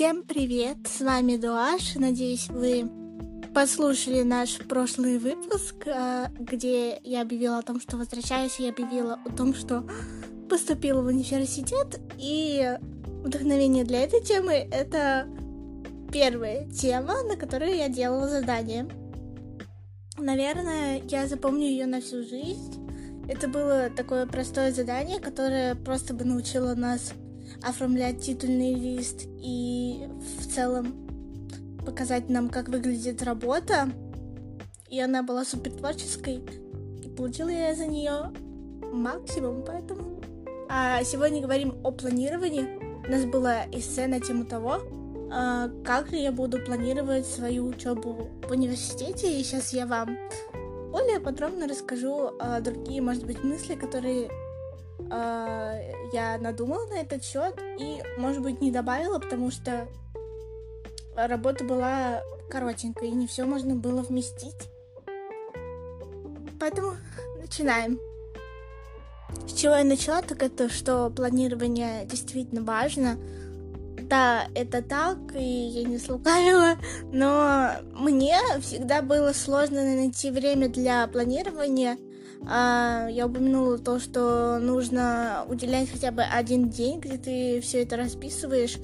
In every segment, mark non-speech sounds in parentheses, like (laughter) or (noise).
Всем привет, с вами Дуаш. Надеюсь, вы послушали наш прошлый выпуск, э, где я объявила о том, что возвращаюсь, и объявила о том, что поступила в университет. И вдохновение для этой темы — это первая тема, на которую я делала задание. Наверное, я запомню ее на всю жизнь. Это было такое простое задание, которое просто бы научило нас оформлять титульный лист и в целом показать нам, как выглядит работа. И она была супер творческой. И получила я за нее максимум, поэтому. А сегодня говорим о планировании. У нас была эссе на тему того, а, как я буду планировать свою учебу в университете. И сейчас я вам более подробно расскажу а, другие, может быть, мысли, которые а, я надумала на этот счет и, может быть, не добавила, потому что работа была коротенькая, и не все можно было вместить. Поэтому начинаем. С чего я начала, так это, что планирование действительно важно. Да, это так, и я не слукавила, но мне всегда было сложно найти время для планирования — я упомянула то, что нужно уделять хотя бы один день, где ты все это расписываешь.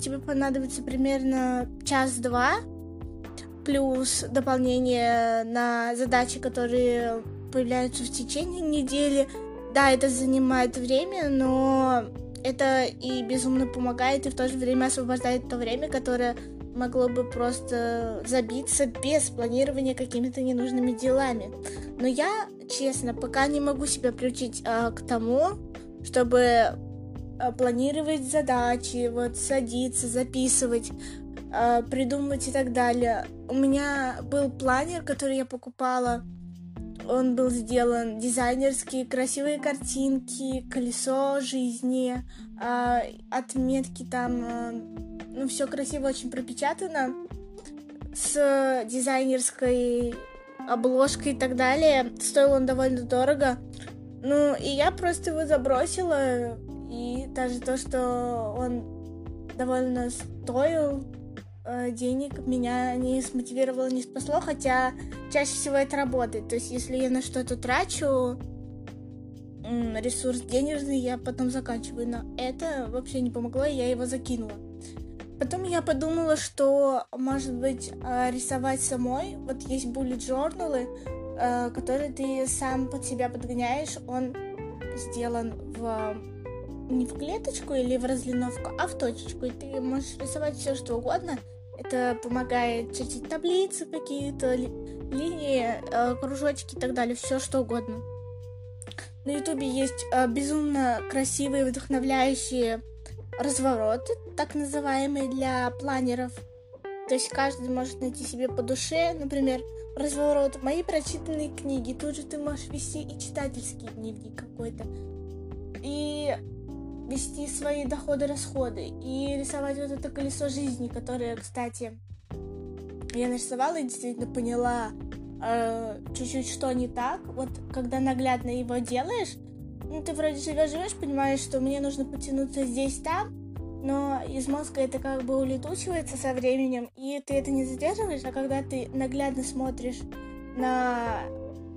Тебе понадобится примерно час-два, плюс дополнение на задачи, которые появляются в течение недели. Да, это занимает время, но это и безумно помогает, и в то же время освобождает то время, которое могло бы просто забиться без планирования какими-то ненужными делами. Но я, честно, пока не могу себя приучить а, к тому, чтобы а, планировать задачи, вот садиться, записывать, а, придумывать и так далее. У меня был планер, который я покупала. Он был сделан дизайнерский, красивые картинки, колесо жизни, а, отметки там а, ну, все красиво очень пропечатано, с дизайнерской обложкой и так далее. Стоил он довольно дорого. Ну, и я просто его забросила, и даже то, что он довольно стоил э, денег, меня не смотивировало, не спасло, хотя чаще всего это работает. То есть, если я на что-то трачу, ресурс денежный, я потом заканчиваю. Но это вообще не помогло, и я его закинула. Потом я подумала, что, может быть, э, рисовать самой. Вот есть journal, э, которые ты сам под себя подгоняешь. Он сделан в не в клеточку или в разлиновку, а в точечку. И ты можешь рисовать все, что угодно. Это помогает чертить таблицы какие-то, ли, линии, э, кружочки и так далее, все что угодно. На ютубе есть безумно красивые, вдохновляющие развороты, так называемые для планеров. То есть каждый может найти себе по душе, например, разворот мои прочитанные книги. Тут же ты можешь вести и читательский дневник какой-то. И вести свои доходы-расходы. И рисовать вот это колесо жизни, которое, кстати, я нарисовала и действительно поняла э, чуть-чуть, что не так. Вот когда наглядно его делаешь, ну, ты вроде живешь-живешь, понимаешь, что мне нужно потянуться здесь-там, но из мозга это как бы улетучивается со временем, и ты это не задерживаешь, а когда ты наглядно смотришь на,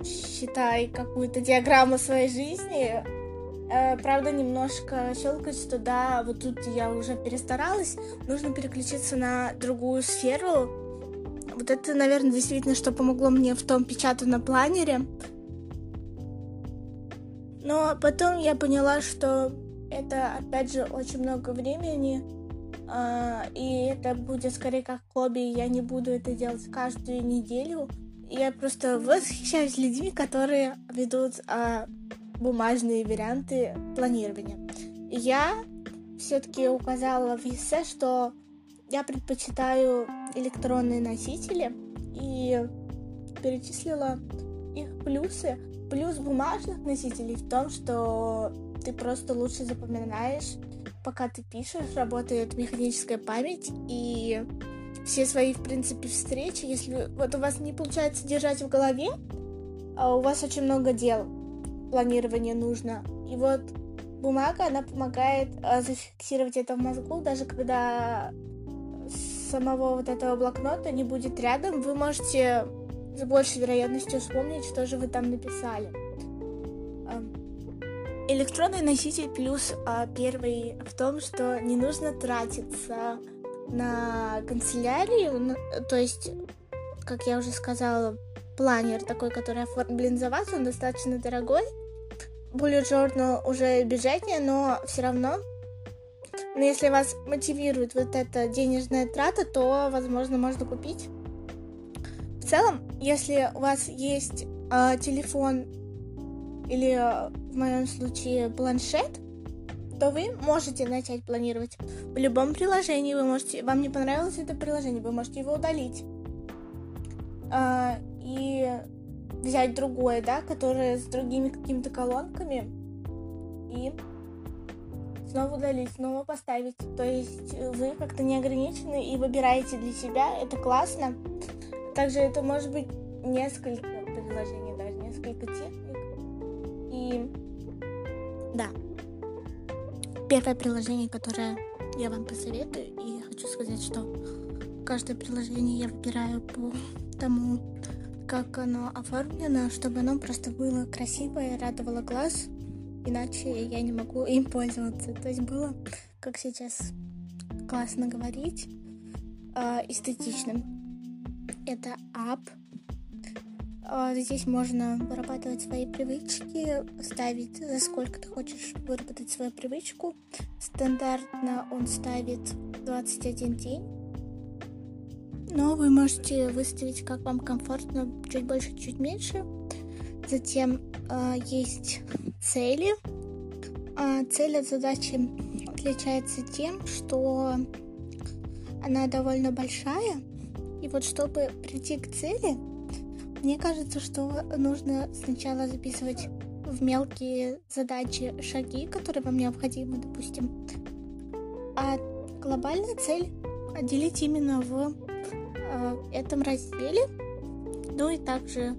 считай, какую-то диаграмму своей жизни, э, правда, немножко щелкать, что да, вот тут я уже перестаралась, нужно переключиться на другую сферу. Вот это, наверное, действительно, что помогло мне в том печатанном планере, но потом я поняла, что это, опять же, очень много времени, э, и это будет скорее как хобби, я не буду это делать каждую неделю. Я просто восхищаюсь людьми, которые ведут э, бумажные варианты планирования. Я все-таки указала в эссе, что я предпочитаю электронные носители и перечислила их плюсы. Плюс бумажных носителей в том, что ты просто лучше запоминаешь, пока ты пишешь, работает механическая память, и все свои, в принципе, встречи, если вот у вас не получается держать в голове, а у вас очень много дел, планирование нужно, и вот бумага, она помогает а, зафиксировать это в мозгу, даже когда самого вот этого блокнота не будет рядом, вы можете с большей вероятностью вспомнить, что же вы там написали. Электронный носитель плюс а, первый в том, что не нужно тратиться на канцелярию, то есть, как я уже сказала, планер такой, который оформлен за вас, он достаточно дорогой. Bullet Journal уже бюджетнее, но все равно но если вас мотивирует вот эта денежная трата, то, возможно, можно купить. В целом, если у вас есть э, телефон или э, в моем случае планшет, то вы можете начать планировать. В любом приложении вы можете, вам не понравилось это приложение, вы можете его удалить э, и взять другое, да, которое с другими какими-то колонками и снова удалить, снова поставить. То есть вы как-то не ограничены и выбираете для себя. Это классно. Также это может быть несколько приложений, даже несколько техник. И да, первое приложение, которое я вам посоветую, и хочу сказать, что каждое приложение я выбираю по тому, как оно оформлено, чтобы оно просто было красивое, радовало глаз иначе я не могу им пользоваться. То есть было, как сейчас классно говорить, э, эстетичным. Это ап. Э, здесь можно вырабатывать свои привычки, ставить, за сколько ты хочешь выработать свою привычку. Стандартно он ставит 21 день. Но вы можете выставить, как вам комфортно, чуть больше, чуть меньше. Затем э, есть цели. Э, цель от задачи отличается тем, что она довольно большая. И вот чтобы прийти к цели, мне кажется, что нужно сначала записывать в мелкие задачи шаги, которые вам необходимы, допустим. А глобальная цель отделить именно в э, этом разделе. Ну и также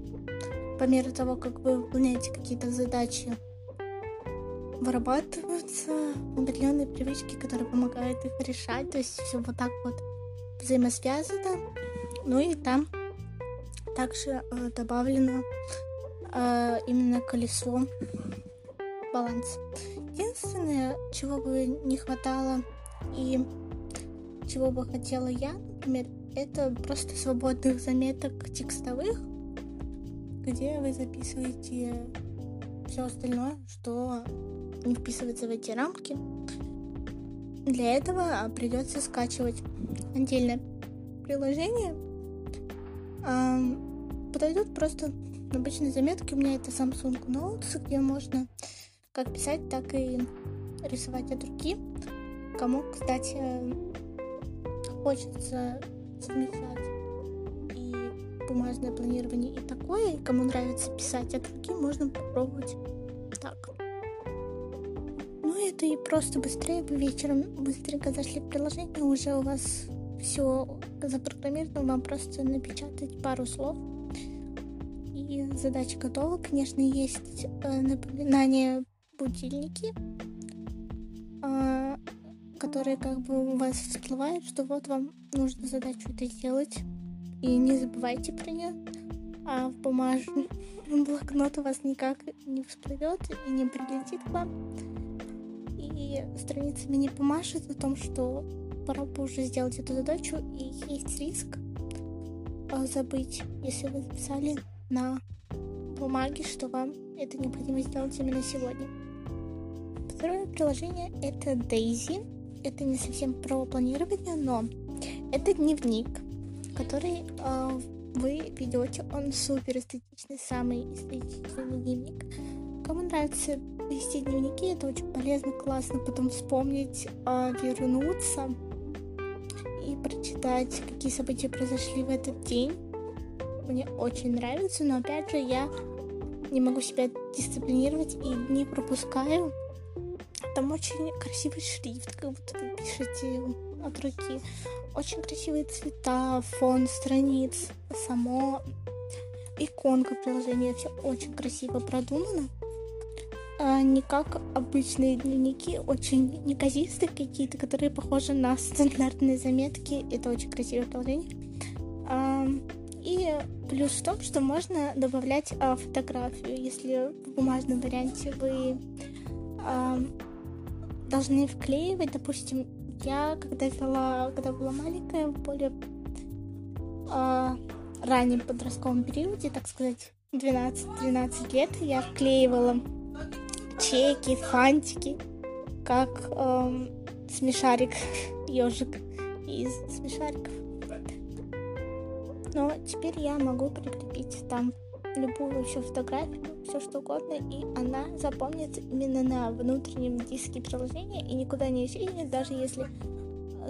по мере того, как вы выполняете какие-то задачи, вырабатываются определенные привычки, которые помогают их решать. То есть все вот так вот взаимосвязано. Ну и там также э, добавлено э, именно колесо баланса. Единственное, чего бы не хватало и чего бы хотела я, например, это просто свободных заметок текстовых, где вы записываете все остальное, что не вписывается в эти рамки. Для этого придется скачивать отдельное приложение. Подойдут просто обычные заметки. У меня это Samsung Notes, где можно как писать, так и рисовать от руки. Кому, кстати, хочется совмещать бумажное планирование и такое. И кому нравится писать от руки, можно попробовать так. Ну, это и просто быстрее. Вы вечером быстренько зашли в приложение, уже у вас все запрограммировано, вам просто напечатать пару слов. И задача готова. Конечно, есть э, напоминания будильники, э, которые как бы у вас всплывают, что вот вам нужно задачу это сделать. И не забывайте про нее. А в бумажный (laughs) блокнот у вас никак не всплывет и не прилетит к вам. И страницами не помашет о том, что пора бы уже сделать эту задачу. И есть риск а, забыть, если вы записали на бумаге, что вам это необходимо сделать именно сегодня. Второе приложение это Daisy. Это не совсем про планирование, но это дневник который э, вы ведете. Он супер эстетичный, самый эстетичный дневник. Кому нравится вести дневники, это очень полезно, классно потом вспомнить, э, вернуться и прочитать, какие события произошли в этот день. Мне очень нравится, но опять же я не могу себя дисциплинировать и не пропускаю. Там очень красивый шрифт, как будто вы пишете от руки. Очень красивые цвета, фон страниц, само иконка приложения, все очень красиво продумано. А, не как обычные дневники, очень неказистые какие-то, которые похожи на стандартные заметки. Это очень красивое приложение. А, и плюс в том, что можно добавлять а, фотографию. Если в бумажном варианте вы должны вклеивать, допустим, я когда вела, когда была маленькая, в более раннем подростковом периоде, так сказать, 12-13 лет, я вклеивала чеки, фантики, как эм, смешарик, (laughs) ежик из смешариков. Но теперь я могу прикрепить там любую еще фотографию, все что угодно, и она запомнится именно на внутреннем диске приложения и никуда не исчезнет, даже если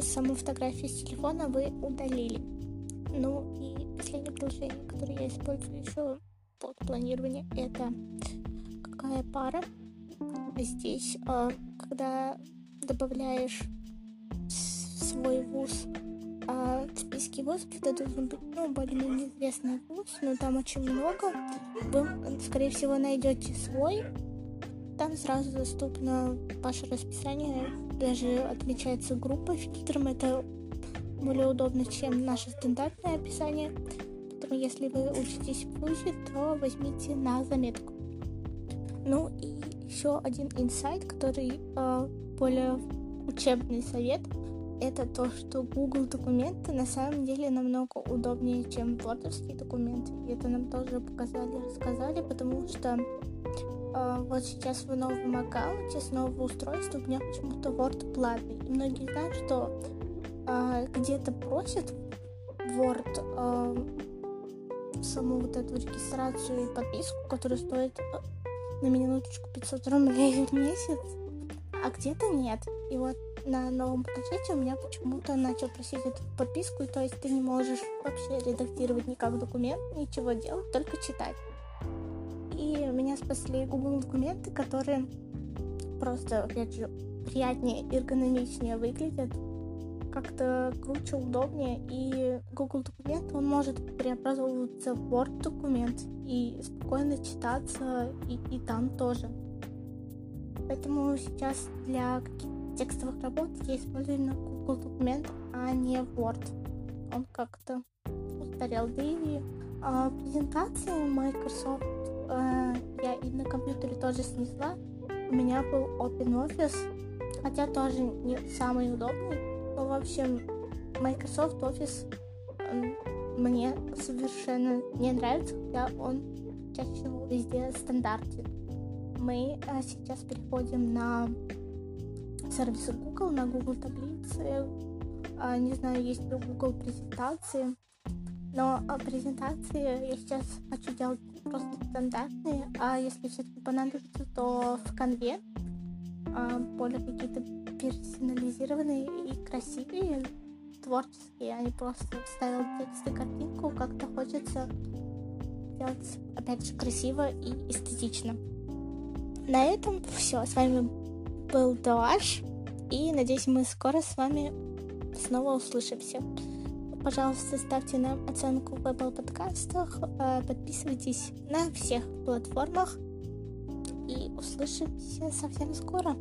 саму фотографию с телефона вы удалили. Ну и последнее приложение, которое я использую еще под планирование, это какая пара. Здесь, а, когда добавляешь свой вуз а в списке вузов, это должен быть, ну, более-менее известный вуз, но там очень много. Вы, скорее всего, найдете свой. Там сразу доступно ваше расписание, даже отмечается группа фильтром. Это более удобно, чем наше стандартное описание. Поэтому, если вы учитесь в ВУЗе, то возьмите на заметку. Ну и еще один инсайт, который э, более учебный совет, это то, что Google документы на самом деле намного удобнее, чем Word документы. И это нам тоже показали, рассказали, потому что э, вот сейчас в новом аккаунте с нового устройства у меня почему-то Word платный. И многие знают, что э, где-то просят Word э, саму вот эту регистрацию и подписку, которая стоит на минуточку 500 рублей в месяц, а где-то нет. И вот на новом планшете у меня почему-то начал просить эту подписку, и то есть ты не можешь вообще редактировать никак документ, ничего делать, только читать. И меня спасли Google документы, которые просто, опять же, приятнее, эргономичнее выглядят, как-то круче, удобнее, и Google документ, он может преобразовываться в Word документ и спокойно читаться и, и там тоже. Поэтому сейчас для текстовых работ я использую именно Google документ, а не Word. Он как-то устарел. Да и а, презентации Microsoft а, я и на компьютере тоже снесла. У меня был OpenOffice, хотя тоже не самый удобный в общем, Microsoft Office мне совершенно не нравится, когда он чаще всего везде стандартен. Мы а, сейчас переходим на сервисы Google, на Google таблицы. А, не знаю, есть ли Google презентации. Но а, презентации я сейчас хочу делать просто стандартные, а если все-таки понадобится, то в конве а, более какие-то персонализированные и красивые, творческие, а не просто вставил текст и картинку, как-то хочется сделать, опять же, красиво и эстетично. На этом все. С вами был Дуаш, и надеюсь, мы скоро с вами снова услышимся. Пожалуйста, ставьте нам оценку в Apple подкастах, э, подписывайтесь на всех платформах и услышимся совсем скоро.